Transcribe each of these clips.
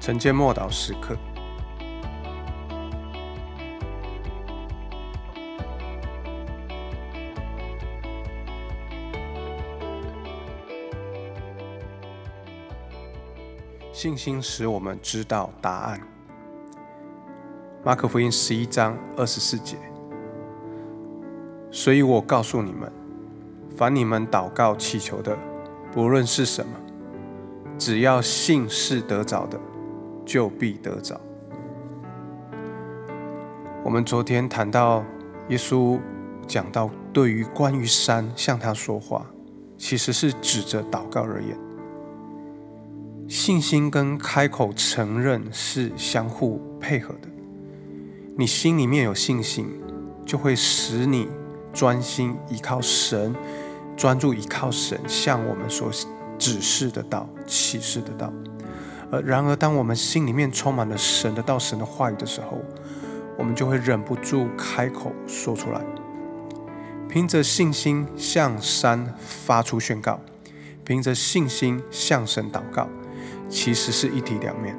晨间默祷时刻，信心使我们知道答案。马可福音十一章二十四节，所以我告诉你们，凡你们祷告祈求的，不论是什么，只要信是得着的。就必得着。我们昨天谈到耶稣讲到，对于关于山向他说话，其实是指着祷告而言。信心跟开口承认是相互配合的。你心里面有信心，就会使你专心依靠神，专注依靠神向我们所指示的道、启示的道。而然而，当我们心里面充满了神的道、神的话语的时候，我们就会忍不住开口说出来。凭着信心向山发出宣告，凭着信心向神祷告，其实是一体两面。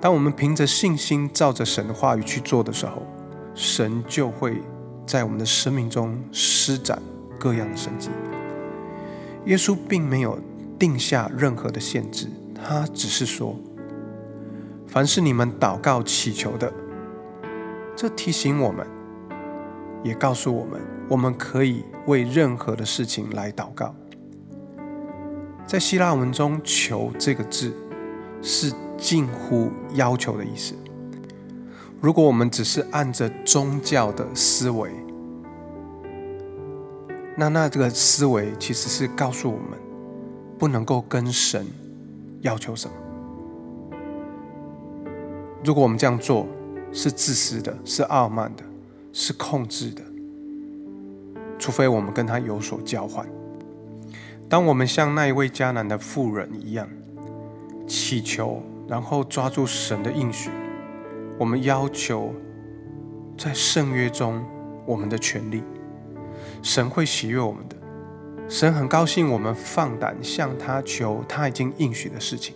当我们凭着信心照着神的话语去做的时候，神就会在我们的生命中施展各样的神迹。耶稣并没有定下任何的限制。他只是说：“凡是你们祷告祈求的，这提醒我们，也告诉我们，我们可以为任何的事情来祷告。在希腊文中，‘求’这个字是近乎要求的意思。如果我们只是按着宗教的思维，那那这个思维其实是告诉我们，不能够跟神。”要求什么？如果我们这样做是自私的，是傲慢的，是控制的，除非我们跟他有所交换。当我们像那一位迦南的妇人一样祈求，然后抓住神的应许，我们要求在圣约中我们的权利，神会喜悦我们的。神很高兴我们放胆向他求他已经应许的事情，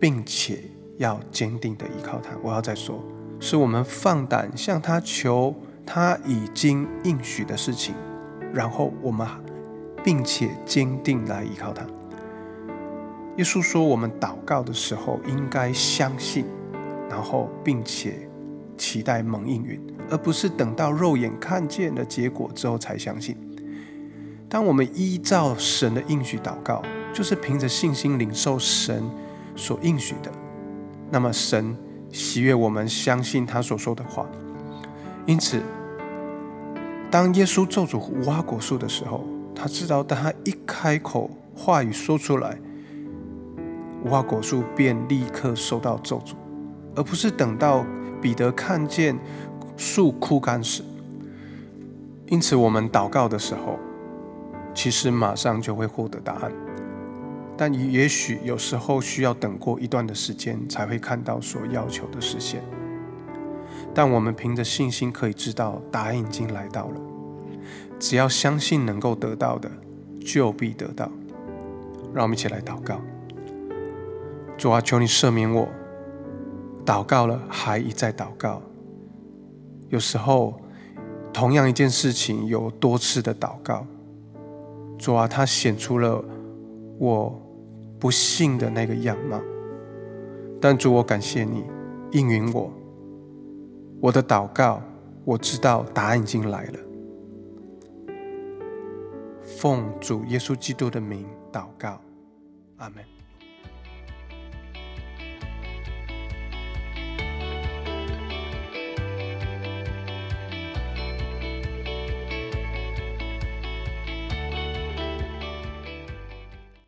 并且要坚定的依靠他。我要再说，是我们放胆向他求他已经应许的事情，然后我们并且坚定来依靠他。耶稣说，我们祷告的时候应该相信，然后并且期待蒙应允，而不是等到肉眼看见的结果之后才相信。当我们依照神的应许祷告，就是凭着信心领受神所应许的，那么神喜悦我们相信他所说的话。因此，当耶稣咒诅无花果树的时候，他知道，当他一开口话语说出来，无花果树便立刻受到咒诅，而不是等到彼得看见树枯干时。因此，我们祷告的时候。其实马上就会获得答案，但也许有时候需要等过一段的时间才会看到所要求的实现。但我们凭着信心可以知道答案已经来到了，只要相信能够得到的，就必得到。让我们一起来祷告：主啊，求你赦免我，祷告了还一再祷告。有时候同样一件事情有多次的祷告。主啊，他显出了我不幸的那个样貌，但主，我感谢你应允我，我的祷告，我知道答案已经来了。奉主耶稣基督的名祷告，阿门。